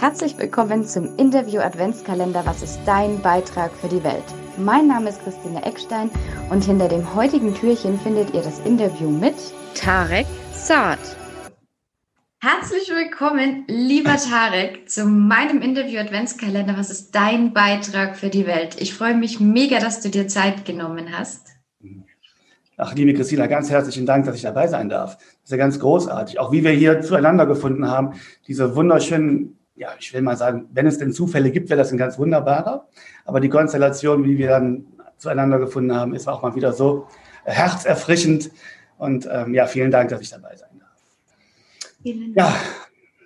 Herzlich willkommen zum Interview Adventskalender Was ist dein Beitrag für die Welt? Mein Name ist Christine Eckstein und hinter dem heutigen Türchen findet ihr das Interview mit Tarek Saad. Herzlich willkommen, lieber Tarek, zu meinem Interview Adventskalender Was ist dein Beitrag für die Welt? Ich freue mich mega, dass du dir Zeit genommen hast. Ach, liebe Christina, ganz herzlichen Dank, dass ich dabei sein darf. Das ist ja ganz großartig. Auch wie wir hier zueinander gefunden haben, diese wunderschönen ja, ich will mal sagen, wenn es denn Zufälle gibt, wäre das ein ganz wunderbarer. Aber die Konstellation, wie wir dann zueinander gefunden haben, ist auch mal wieder so herzerfrischend. Und ähm, ja, vielen Dank, dass ich dabei sein darf. Vielen Dank. Ja,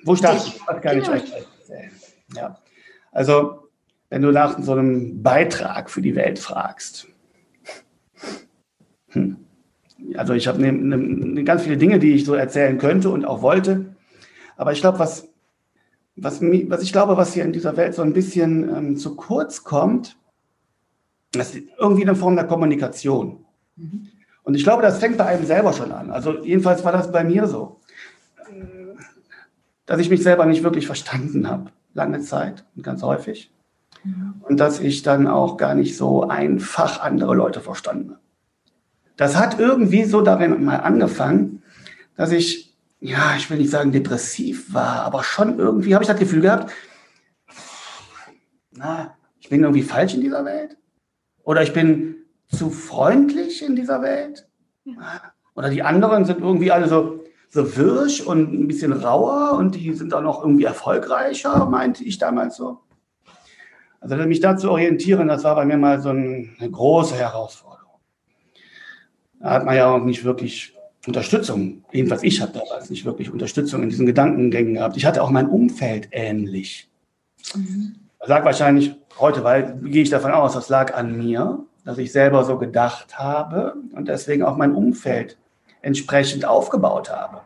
wo starte ich? Was kann ich euch erzählen? Ja, also, wenn du nach so einem Beitrag für die Welt fragst, hm. also ich habe ne, ne, ganz viele Dinge, die ich so erzählen könnte und auch wollte. Aber ich glaube, was was, was ich glaube, was hier in dieser Welt so ein bisschen ähm, zu kurz kommt, das ist irgendwie eine Form der Kommunikation. Mhm. Und ich glaube, das fängt bei einem selber schon an. Also jedenfalls war das bei mir so, dass ich mich selber nicht wirklich verstanden habe, lange Zeit und ganz häufig. Mhm. Und dass ich dann auch gar nicht so einfach andere Leute verstanden habe. Das hat irgendwie so darin mal angefangen, dass ich ja, ich will nicht sagen depressiv war, aber schon irgendwie habe ich das Gefühl gehabt, na, ich bin irgendwie falsch in dieser Welt. Oder ich bin zu freundlich in dieser Welt. Oder die anderen sind irgendwie alle so, so wirsch und ein bisschen rauer und die sind auch noch irgendwie erfolgreicher, meinte ich damals so. Also mich da zu orientieren, das war bei mir mal so eine große Herausforderung. Da hat man ja auch nicht wirklich Unterstützung, jedenfalls ich habe damals nicht wirklich Unterstützung in diesen Gedankengängen gehabt. Ich hatte auch mein Umfeld ähnlich. Mhm. Das lag wahrscheinlich heute, weil gehe ich davon aus, das lag an mir, dass ich selber so gedacht habe und deswegen auch mein Umfeld entsprechend aufgebaut habe.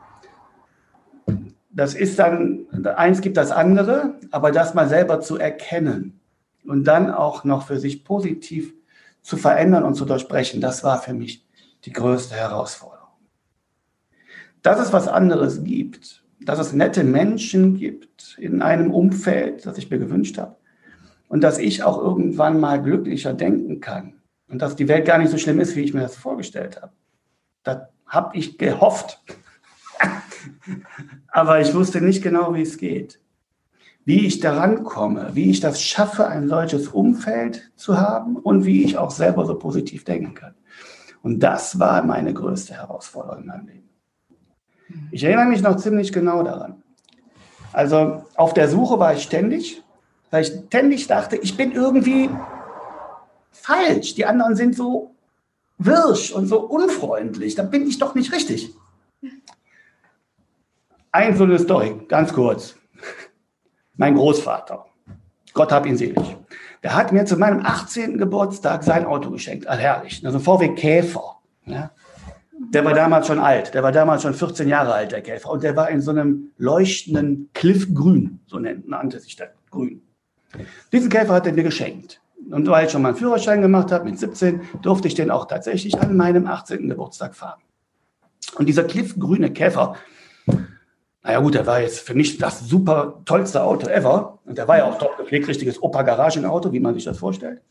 Das ist dann, eins gibt das andere, aber das mal selber zu erkennen und dann auch noch für sich positiv zu verändern und zu durchbrechen, das war für mich die größte Herausforderung dass es was anderes gibt, dass es nette Menschen gibt in einem Umfeld, das ich mir gewünscht habe und dass ich auch irgendwann mal glücklicher denken kann und dass die Welt gar nicht so schlimm ist, wie ich mir das vorgestellt habe. Das habe ich gehofft. Aber ich wusste nicht genau, wie es geht. Wie ich daran komme, wie ich das schaffe, ein solches Umfeld zu haben und wie ich auch selber so positiv denken kann. Und das war meine größte Herausforderung in meinem Leben. Ich erinnere mich noch ziemlich genau daran. Also auf der Suche war ich ständig, weil ich ständig dachte, ich bin irgendwie falsch. Die anderen sind so wirsch und so unfreundlich. Da bin ich doch nicht richtig. Ein so eine Story, ganz kurz. Mein Großvater, Gott hab ihn selig, der hat mir zu meinem 18. Geburtstag sein Auto geschenkt. Ah, herrlich. Also VW Käfer. Ja. Der war damals schon alt. Der war damals schon 14 Jahre alt, der Käfer. Und der war in so einem leuchtenden Cliffgrün, so nannte sich das Grün. Diesen Käfer hat er mir geschenkt. Und weil ich schon mal einen Führerschein gemacht habe, mit 17, durfte ich den auch tatsächlich an meinem 18. Geburtstag fahren. Und dieser cliffgrüne Käfer, naja gut, der war jetzt für mich das super tollste Auto ever. Und der war ja auch top gepflegt, richtiges Opa-Garagenauto, wie man sich das vorstellt.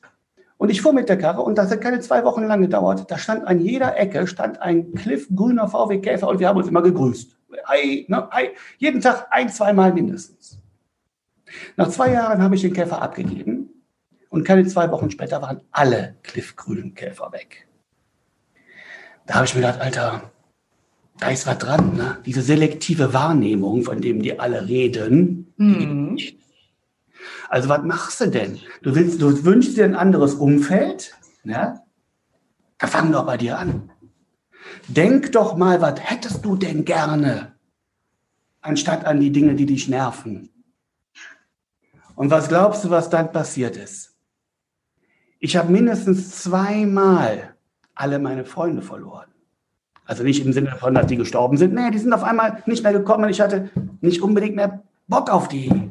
Und ich fuhr mit der Karre und das hat keine zwei Wochen lang gedauert. Da stand an jeder Ecke stand ein kliffgrüner VW Käfer und wir haben uns immer gegrüßt. Ei, ne, ei. Jeden Tag ein, zweimal mindestens. Nach zwei Jahren habe ich den Käfer abgegeben und keine zwei Wochen später waren alle kliffgrünen Käfer weg. Da habe ich mir gedacht, Alter, da ist was dran. Ne? Diese selektive Wahrnehmung, von dem die alle reden, mhm. die also was machst du denn? Du willst, du wünschst dir ein anderes Umfeld, ja? Da fang doch bei dir an. Denk doch mal, was hättest du denn gerne, anstatt an die Dinge, die dich nerven. Und was glaubst du, was dann passiert ist? Ich habe mindestens zweimal alle meine Freunde verloren. Also nicht im Sinne davon, dass die gestorben sind. Nee, die sind auf einmal nicht mehr gekommen ich hatte nicht unbedingt mehr Bock auf die.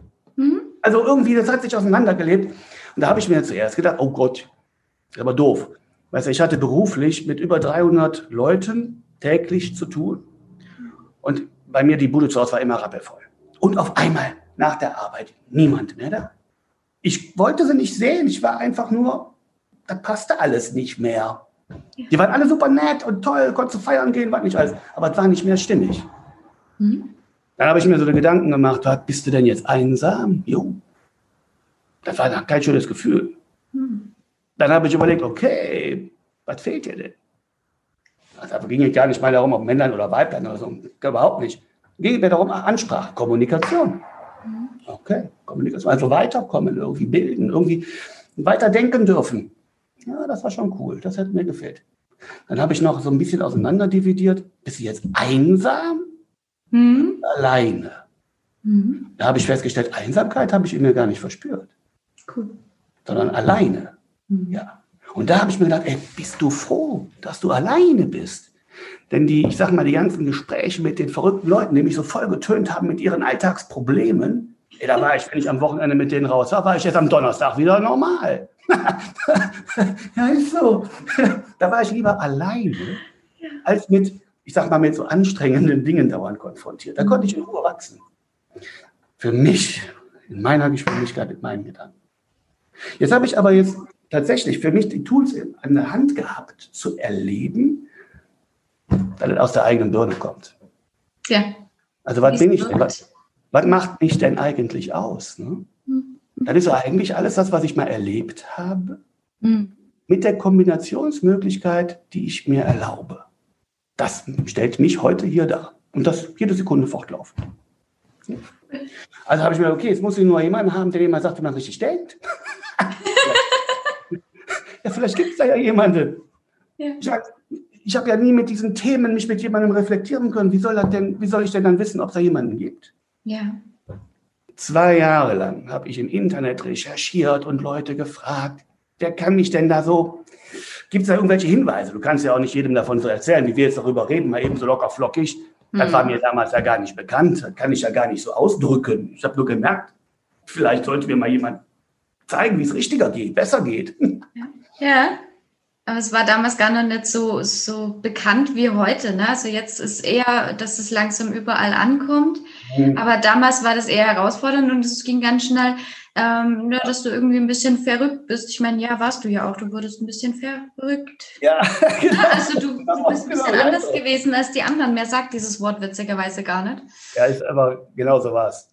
Also irgendwie, das hat sich auseinandergelebt. Und da habe ich mir zuerst gedacht, oh Gott, aber doof. Weißt du, ich hatte beruflich mit über 300 Leuten täglich zu tun. Und bei mir die Bude zu Hause war immer rappelvoll. Und auf einmal nach der Arbeit niemand mehr da. Ich wollte sie nicht sehen. Ich war einfach nur, das passte alles nicht mehr. Die waren alle super nett und toll, konntest feiern gehen, war nicht alles. Aber es war nicht mehr stimmig. Mhm. Dann habe ich mir so die Gedanken gemacht, bist du denn jetzt einsam? Jo. Das war kein schönes Gefühl. Mhm. Dann habe ich überlegt, okay, was fehlt dir denn? Also ging es gar nicht mal darum, ob Männlein oder Weiblein oder so, überhaupt nicht. Ging mir darum, Ansprache, Kommunikation. Okay, Kommunikation, also weiterkommen, irgendwie bilden, irgendwie weiterdenken dürfen. Ja, das war schon cool, das hat mir gefällt. Dann habe ich noch so ein bisschen auseinanderdividiert. Bist du jetzt einsam? Mhm. Alleine. Mhm. Da habe ich festgestellt, Einsamkeit habe ich in mir gar nicht verspürt. Cool. Sondern alleine. Mhm. Ja. Und da habe ich mir gedacht, ey, bist du froh, dass du alleine bist? Denn die, ich sag mal, die ganzen Gespräche mit den verrückten Leuten, die mich so voll getönt haben mit ihren Alltagsproblemen, ey, da war ich, wenn ich am Wochenende mit denen raus war, war ich jetzt am Donnerstag wieder normal. ja, ist so. da war ich lieber alleine, als mit, ich sag mal, mit so anstrengenden Dingen dauernd konfrontiert. Da konnte ich in Ruhe wachsen. Für mich, in meiner Geschwindigkeit, mit meinen Gedanken. Jetzt habe ich aber jetzt tatsächlich für mich die Tools an der Hand gehabt, zu erleben, dass es aus der eigenen Birne kommt. Ja. Also was bin ich denn? Was, was macht mich denn eigentlich aus? Ne? Mhm. Das ist eigentlich alles das, was ich mal erlebt habe, mhm. mit der Kombinationsmöglichkeit, die ich mir erlaube. Das stellt mich heute hier dar. Und das jede Sekunde fortlaufen. Also habe ich mir, okay, jetzt muss ich nur jemanden haben, der mir mal sagt, wie man richtig denkt. ja, vielleicht gibt es da ja jemanden. Ja. Ich, ich habe ja nie mit diesen Themen mich mit jemandem reflektieren können. Wie soll, das denn, wie soll ich denn dann wissen, ob es da jemanden gibt? Ja. Zwei Jahre lang habe ich im Internet recherchiert und Leute gefragt, wer kann mich denn da so, gibt es da irgendwelche Hinweise? Du kannst ja auch nicht jedem davon so erzählen, wie wir jetzt darüber reden, mal eben so locker flockig. Das war hm. mir damals ja gar nicht bekannt, das kann ich ja gar nicht so ausdrücken. Ich habe nur gemerkt, vielleicht sollte mir mal jemand zeigen, wie es richtiger geht, besser geht. Ja. ja. Aber es war damals gar noch nicht so, so bekannt wie heute. Ne? Also jetzt ist eher, dass es langsam überall ankommt. Mhm. Aber damals war das eher herausfordernd und es ging ganz schnell, ähm, ja, dass du irgendwie ein bisschen verrückt bist. Ich meine, ja, warst du ja auch. Du wurdest ein bisschen verrückt. Ja, genau. Also du, du bist ein bisschen genau, anders genau. gewesen als die anderen. Mehr sagt dieses Wort witzigerweise gar nicht. Ja, ist aber genau so war es.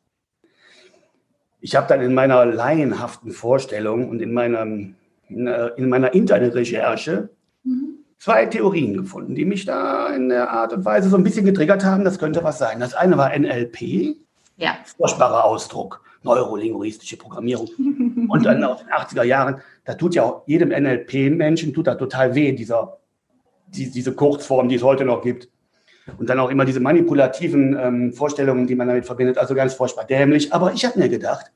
Ich habe dann in meiner laienhaften Vorstellung und in meinem in meiner Internetrecherche mhm. zwei Theorien gefunden, die mich da in der Art und Weise so ein bisschen getriggert haben. Das könnte was sein. Das eine war NLP, ja. furchtbarer Ausdruck, neurolinguistische Programmierung. und dann aus den 80er Jahren, da tut ja auch jedem NLP-Menschen tut da total weh, dieser, die, diese Kurzform, die es heute noch gibt. Und dann auch immer diese manipulativen ähm, Vorstellungen, die man damit verbindet. Also ganz furchtbar dämlich. Aber ich habe mir gedacht,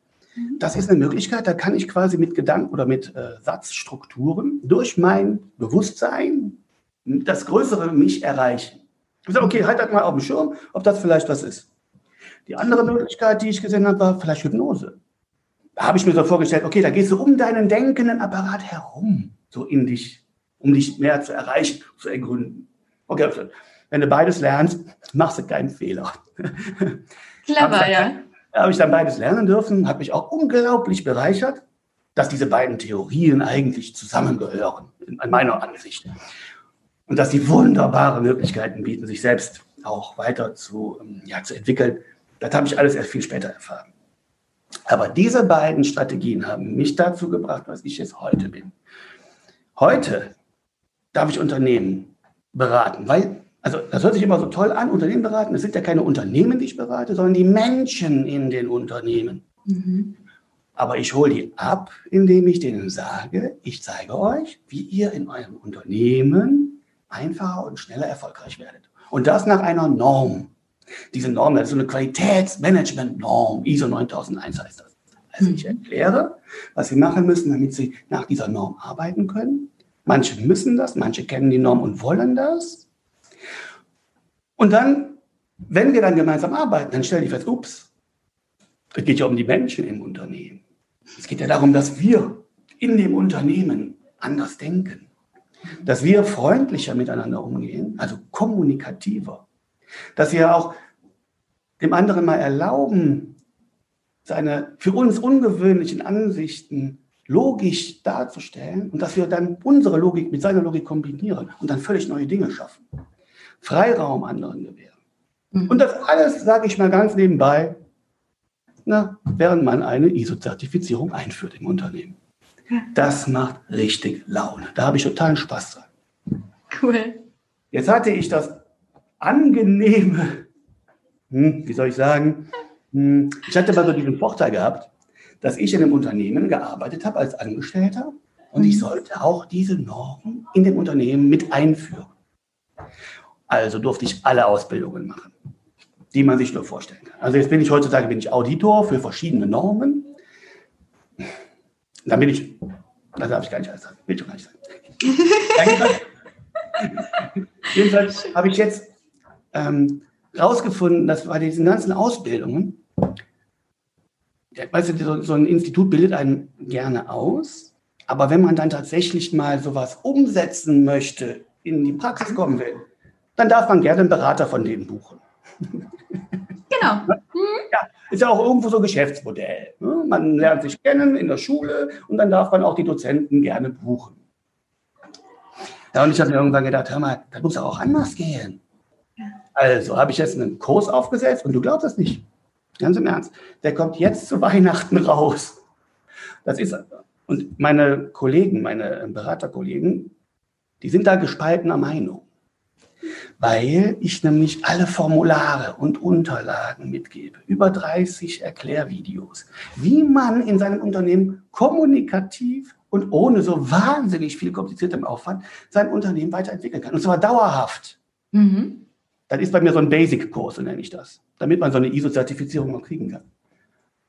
das ist eine Möglichkeit, da kann ich quasi mit Gedanken oder mit äh, Satzstrukturen durch mein Bewusstsein das größere Mich erreichen. Ich sage, okay, halt das mal auf dem Schirm, ob das vielleicht was ist. Die andere Möglichkeit, die ich gesehen habe, war vielleicht Hypnose. Da habe ich mir so vorgestellt, okay, da gehst du um deinen denkenden Apparat herum, so in dich, um dich mehr zu erreichen, zu ergründen. Okay, also, wenn du beides lernst, machst du keinen Fehler. Clever, ja habe ich dann beides lernen dürfen, hat mich auch unglaublich bereichert, dass diese beiden Theorien eigentlich zusammengehören, in meiner Ansicht. Und dass sie wunderbare Möglichkeiten bieten, sich selbst auch weiter zu, ähm, ja, zu entwickeln. Das habe ich alles erst viel später erfahren. Aber diese beiden Strategien haben mich dazu gebracht, was ich jetzt heute bin. Heute darf ich Unternehmen beraten, weil also das hört sich immer so toll an, Unternehmen beraten. Es sind ja keine Unternehmen, die ich berate, sondern die Menschen in den Unternehmen. Mhm. Aber ich hole die ab, indem ich denen sage, ich zeige euch, wie ihr in eurem Unternehmen einfacher und schneller erfolgreich werdet. Und das nach einer Norm. Diese Norm, das ist so eine Qualitätsmanagement-Norm, ISO 9001 heißt das. Also ich mhm. erkläre, was sie machen müssen, damit sie nach dieser Norm arbeiten können. Manche müssen das, manche kennen die Norm und wollen das. Und dann, wenn wir dann gemeinsam arbeiten, dann stelle ich fest, ups, es geht ja um die Menschen im Unternehmen. Es geht ja darum, dass wir in dem Unternehmen anders denken, dass wir freundlicher miteinander umgehen, also kommunikativer, dass wir auch dem anderen mal erlauben, seine für uns ungewöhnlichen Ansichten logisch darzustellen und dass wir dann unsere Logik mit seiner Logik kombinieren und dann völlig neue Dinge schaffen. Freiraum anderen gewähren. Mhm. Und das alles, sage ich mal ganz nebenbei, na, während man eine ISO-Zertifizierung einführt im Unternehmen. Das macht richtig Laune. Da habe ich totalen Spaß dran. Cool. Jetzt hatte ich das angenehme, hm, wie soll ich sagen, hm, ich hatte mal so diesen Vorteil gehabt, dass ich in einem Unternehmen gearbeitet habe als Angestellter und ich mhm. sollte auch diese Normen in dem Unternehmen mit einführen. Also durfte ich alle Ausbildungen machen, die man sich nur vorstellen kann. Also jetzt bin ich heutzutage bin ich Auditor für verschiedene Normen. Dann bin ich, das darf ich gar nicht alles sagen, will ich gar nicht sagen. Jedenfalls habe ich jetzt ähm, rausgefunden, dass bei diesen ganzen Ausbildungen weißt du, so, so ein Institut bildet einen gerne aus, aber wenn man dann tatsächlich mal sowas umsetzen möchte, in die Praxis kommen will, dann darf man gerne einen Berater von denen buchen. Genau. Ja, ist ja auch irgendwo so ein Geschäftsmodell. Ne? Man lernt sich kennen in der Schule und dann darf man auch die Dozenten gerne buchen. Ja, und ich habe mir irgendwann gedacht, hör mal, das muss auch anders gehen. Also habe ich jetzt einen Kurs aufgesetzt und du glaubst es nicht. Ganz im Ernst. Der kommt jetzt zu Weihnachten raus. Das ist, und meine Kollegen, meine Beraterkollegen, die sind da gespaltener Meinung. Weil ich nämlich alle Formulare und Unterlagen mitgebe. Über 30 Erklärvideos. Wie man in seinem Unternehmen kommunikativ und ohne so wahnsinnig viel kompliziertem Aufwand sein Unternehmen weiterentwickeln kann. Und zwar dauerhaft. Mhm. Das ist bei mir so ein Basic-Kurs, so nenne ich das, damit man so eine ISO-Zertifizierung noch kriegen kann.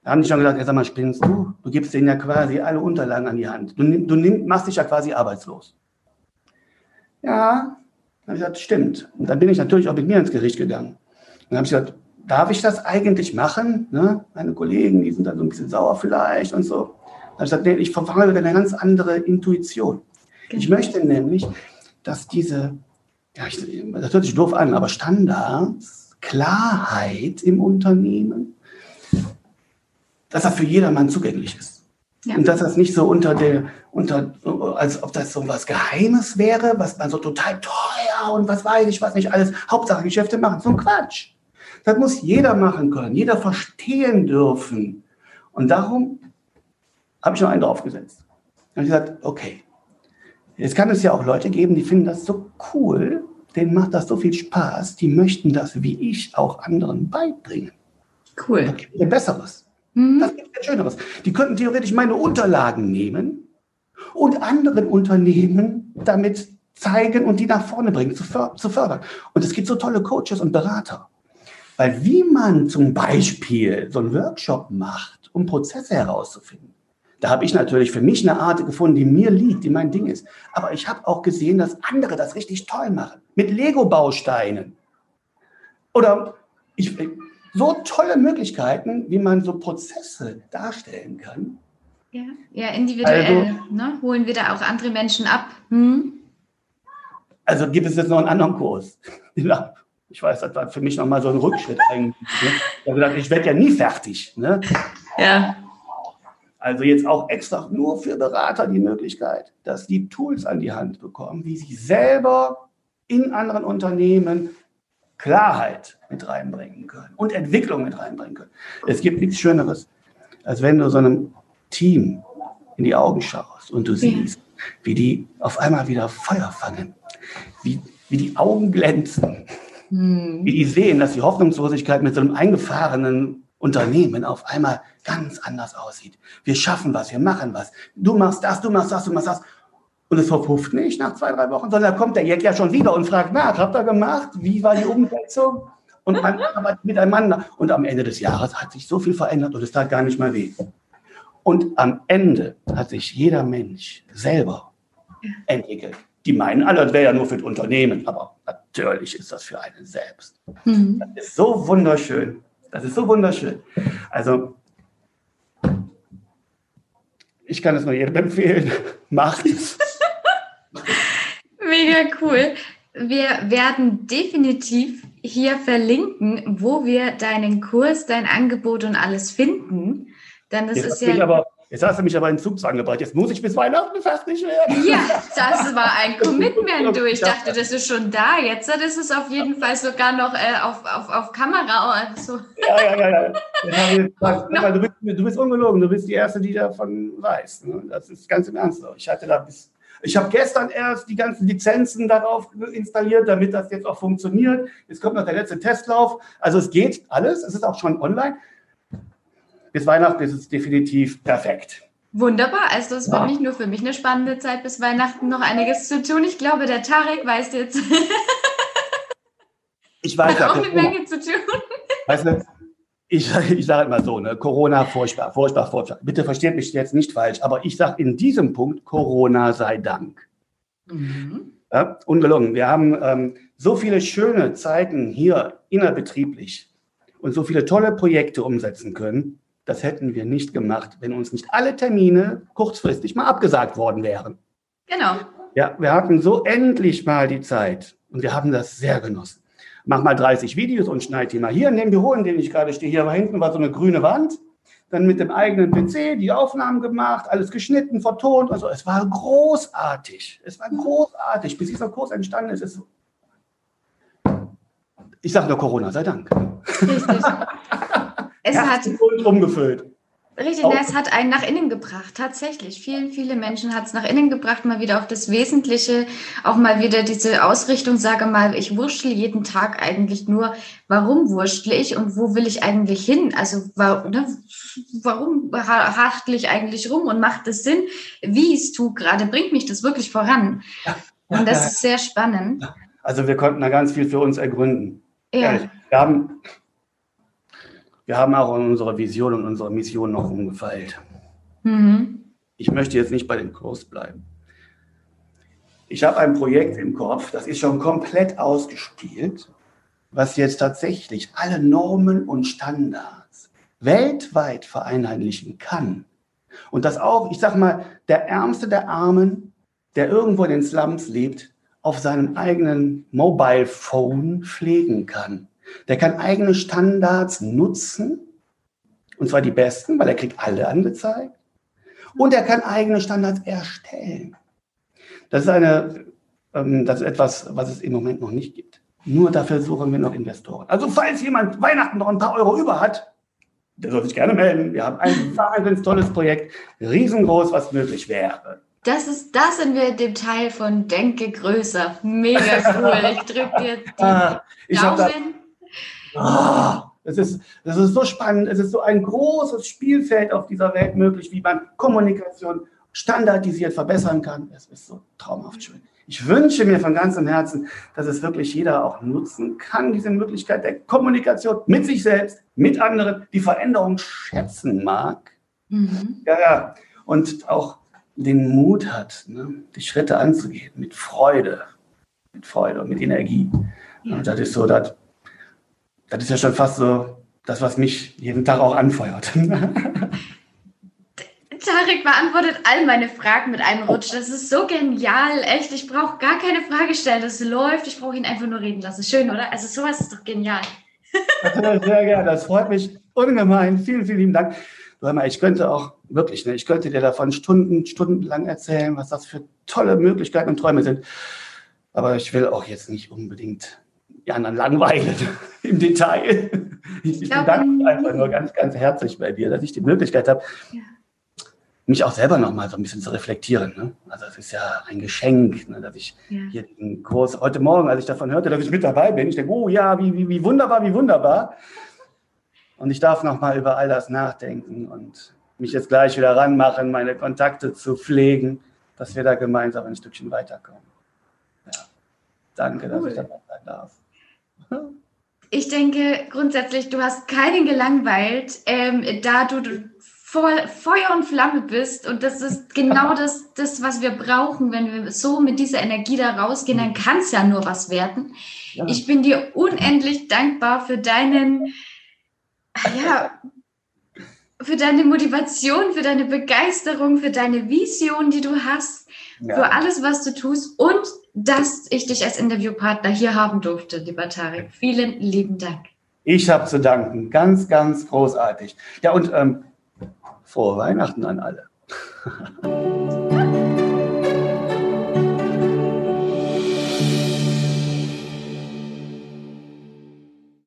Da haben die schon gesagt, ja, sag mal, spinnst du? Du gibst denen ja quasi alle Unterlagen an die Hand. Du, du nimm, machst dich ja quasi arbeitslos. Ja, dann habe ich gesagt, stimmt. Und dann bin ich natürlich auch mit mir ins Gericht gegangen. Dann habe ich gesagt, darf ich das eigentlich machen? Ne? Meine Kollegen, die sind dann so ein bisschen sauer vielleicht und so. Dann habe ich gesagt, nee, ich verfolge eine ganz andere Intuition. Ich genau. möchte nämlich, dass diese ja, ich, das hört sich doof an, aber Standards, Klarheit im Unternehmen, dass er für jedermann zugänglich ist. Ja. Und dass das nicht so unter der, unter, als ob das so was Geheimes wäre, was man so total teuer und was weiß ich, was nicht alles, Hauptsache Geschäfte machen. So ein Quatsch. Das muss jeder machen können, jeder verstehen dürfen. Und darum habe ich noch einen draufgesetzt. Und ich gesagt, okay, Jetzt kann es ja auch Leute geben, die finden das so cool, denen macht das so viel Spaß, die möchten das wie ich auch anderen beibringen. Cool. Das gibt ein Besseres. Mhm. Das gibt ein Schöneres. Die könnten theoretisch meine Unterlagen nehmen und anderen Unternehmen damit zeigen und die nach vorne bringen, zu, fördern. Und es gibt so tolle Coaches und Berater. Weil wie man zum Beispiel so einen Workshop macht, um Prozesse herauszufinden, da habe ich natürlich für mich eine Art gefunden, die mir liegt, die mein Ding ist. Aber ich habe auch gesehen, dass andere das richtig toll machen. Mit Lego-Bausteinen. Oder ich, so tolle Möglichkeiten, wie man so Prozesse darstellen kann. Ja, ja individuell also, ne? holen wir da auch andere Menschen ab. Hm? Also gibt es jetzt noch einen anderen Kurs. Ja, ich weiß, das war für mich nochmal so ein Rückschritt eigentlich. Ne? Ich werde ja nie fertig. Ne? Ja. Also jetzt auch extra nur für Berater die Möglichkeit, dass die Tools an die Hand bekommen, wie sie selber in anderen Unternehmen Klarheit mit reinbringen können und Entwicklung mit reinbringen können. Es gibt nichts Schöneres, als wenn du so einem Team in die Augen schaust und du siehst, wie die auf einmal wieder Feuer fangen, wie, wie die Augen glänzen, hm. wie die sehen, dass die Hoffnungslosigkeit mit so einem eingefahrenen Unternehmen auf einmal ganz anders aussieht. Wir schaffen was, wir machen was. Du machst das, du machst das, du machst das. Und es verpufft nicht nach zwei, drei Wochen, sondern da kommt der Jack ja schon wieder und fragt nach, habt ihr gemacht? Wie war die Umsetzung? Und man arbeitet miteinander. Und am Ende des Jahres hat sich so viel verändert und es tat gar nicht mehr weh. Und am Ende hat sich jeder Mensch selber entwickelt. Die meinen alle, das wäre ja nur für das Unternehmen, aber natürlich ist das für einen selbst. Mhm. Das ist so wunderschön. Das ist so wunderschön. Also, ich kann es nur jedem empfehlen. Macht es. Mega cool. Wir werden definitiv hier verlinken, wo wir deinen Kurs, dein Angebot und alles finden. Denn das jetzt ist ja. Aber, jetzt hast du mich aber in Zugzwang gebracht. Jetzt muss ich bis Weihnachten fertig werden. Ja, das war ein Commitment, du. Ich dachte, das ist schon da. Jetzt ist es auf jeden Fall sogar noch äh, auf, auf, auf Kamera. Also. Ja, ja, ja. ja. Gesagt, no. du, bist, du bist ungelogen. Du bist die Erste, die davon weiß. Ne? Das ist ganz im Ernst so. Ich hatte da bis ich habe gestern erst die ganzen Lizenzen darauf installiert, damit das jetzt auch funktioniert. Jetzt kommt noch der letzte Testlauf. Also es geht alles. Es ist auch schon online. Bis Weihnachten ist es definitiv perfekt. Wunderbar. Also es ja. wird nicht nur für mich eine spannende Zeit bis Weihnachten noch einiges zu tun. Ich glaube, der Tarek weiß jetzt. ich weiß auch eine Menge zu tun. Weißt du, ich, ich sage immer so, ne, Corona furchtbar, furchtbar, furchtbar. Bitte versteht mich jetzt nicht falsch, aber ich sage in diesem Punkt, Corona sei Dank. Mhm. Ja, ungelungen. Wir haben ähm, so viele schöne Zeiten hier innerbetrieblich und so viele tolle Projekte umsetzen können. Das hätten wir nicht gemacht, wenn uns nicht alle Termine kurzfristig mal abgesagt worden wären. Genau. Ja, wir hatten so endlich mal die Zeit und wir haben das sehr genossen mach mal 30 Videos und schneide die mal hier in dem Büro, in dem ich gerade stehe. Hier hinten war so eine grüne Wand. Dann mit dem eigenen PC die Aufnahmen gemacht, alles geschnitten, vertont. Also es war großartig. Es war großartig. Bis dieser Kurs entstanden ist, ist ich sage nur Corona, sei Dank. Richtig. Es hat umgefüllt. Richtig, es hat einen nach innen gebracht, tatsächlich. Vielen, viele Menschen hat es nach innen gebracht, mal wieder auf das Wesentliche, auch mal wieder diese Ausrichtung, sage mal, ich wurschtel jeden Tag eigentlich nur, warum wurschtle ich und wo will ich eigentlich hin? Also ne, warum hachtle ich eigentlich rum und macht es Sinn, wie ich es tue gerade, bringt mich das wirklich voran? Und das ist sehr spannend. Also wir konnten da ganz viel für uns ergründen. Ja. Wir haben wir haben auch unsere Vision und unsere Mission noch umgefeilt. Mhm. Ich möchte jetzt nicht bei dem Kurs bleiben. Ich habe ein Projekt im Kopf, das ist schon komplett ausgespielt, was jetzt tatsächlich alle Normen und Standards weltweit vereinheitlichen kann. Und das auch, ich sage mal, der Ärmste der Armen, der irgendwo in den Slums lebt, auf seinem eigenen Mobile Phone pflegen kann. Der kann eigene Standards nutzen, und zwar die besten, weil er kriegt alle angezeigt. Und er kann eigene Standards erstellen. Das ist, eine, ähm, das ist etwas, was es im Moment noch nicht gibt. Nur dafür suchen wir noch Investoren. Also falls jemand Weihnachten noch ein paar Euro über hat, der soll sich gerne melden. Wir haben ein wahnsinnig tolles Projekt, riesengroß, was möglich wäre. Das ist, da sind wir dem Teil von Denke größer. Mega cool. Ich drücke dir die ah, Daumen. Oh, es, ist, es ist so spannend, es ist so ein großes Spielfeld auf dieser Welt möglich, wie man Kommunikation standardisiert verbessern kann. Es ist so traumhaft schön. Ich wünsche mir von ganzem Herzen, dass es wirklich jeder auch nutzen kann, diese Möglichkeit der Kommunikation mit sich selbst, mit anderen, die Veränderung schätzen mag. Mhm. Ja, ja. Und auch den Mut hat, ne, die Schritte anzugehen mit Freude, mit Freude und mit Energie. Ja. Und das ist so das das ist ja schon fast so das, was mich jeden Tag auch anfeuert. Tarek beantwortet all meine Fragen mit einem Rutsch. Das ist so genial, echt. Ich brauche gar keine Frage stellen. Das läuft. Ich brauche ihn einfach nur reden lassen. Schön, oder? Also sowas ist doch genial. Sehr gerne. Das freut mich ungemein. Vielen, vielen lieben Dank. Mal, ich könnte auch wirklich, ne, ich könnte dir davon Stunden, stundenlang erzählen, was das für tolle Möglichkeiten und Träume sind. Aber ich will auch jetzt nicht unbedingt die anderen langweilen im Detail. Ich, ich bedanke mich einfach nur ganz, ganz herzlich bei dir, dass ich die Möglichkeit habe, ja. mich auch selber noch mal so ein bisschen zu reflektieren. Ne? Also es ist ja ein Geschenk, ne, dass ich ja. hier den Kurs, heute Morgen, als ich davon hörte, dass ich mit dabei bin, ich denke, oh ja, wie, wie, wie wunderbar, wie wunderbar. Und ich darf noch mal über all das nachdenken und mich jetzt gleich wieder ranmachen, meine Kontakte zu pflegen, dass wir da gemeinsam ein Stückchen weiterkommen. Ja. Danke, cool. dass ich dabei sein darf. Ich denke grundsätzlich, du hast keinen gelangweilt, ähm, da du, du voll Feuer und Flamme bist. Und das ist genau das, das, was wir brauchen. Wenn wir so mit dieser Energie da rausgehen, dann kann es ja nur was werden. Ja. Ich bin dir unendlich dankbar für deinen, ja, für deine Motivation, für deine Begeisterung, für deine Vision, die du hast, ja. für alles, was du tust und dass ich dich als Interviewpartner hier haben durfte, lieber Tarek. Vielen lieben Dank. Ich habe zu danken. Ganz, ganz großartig. Ja, und ähm, frohe Weihnachten an alle.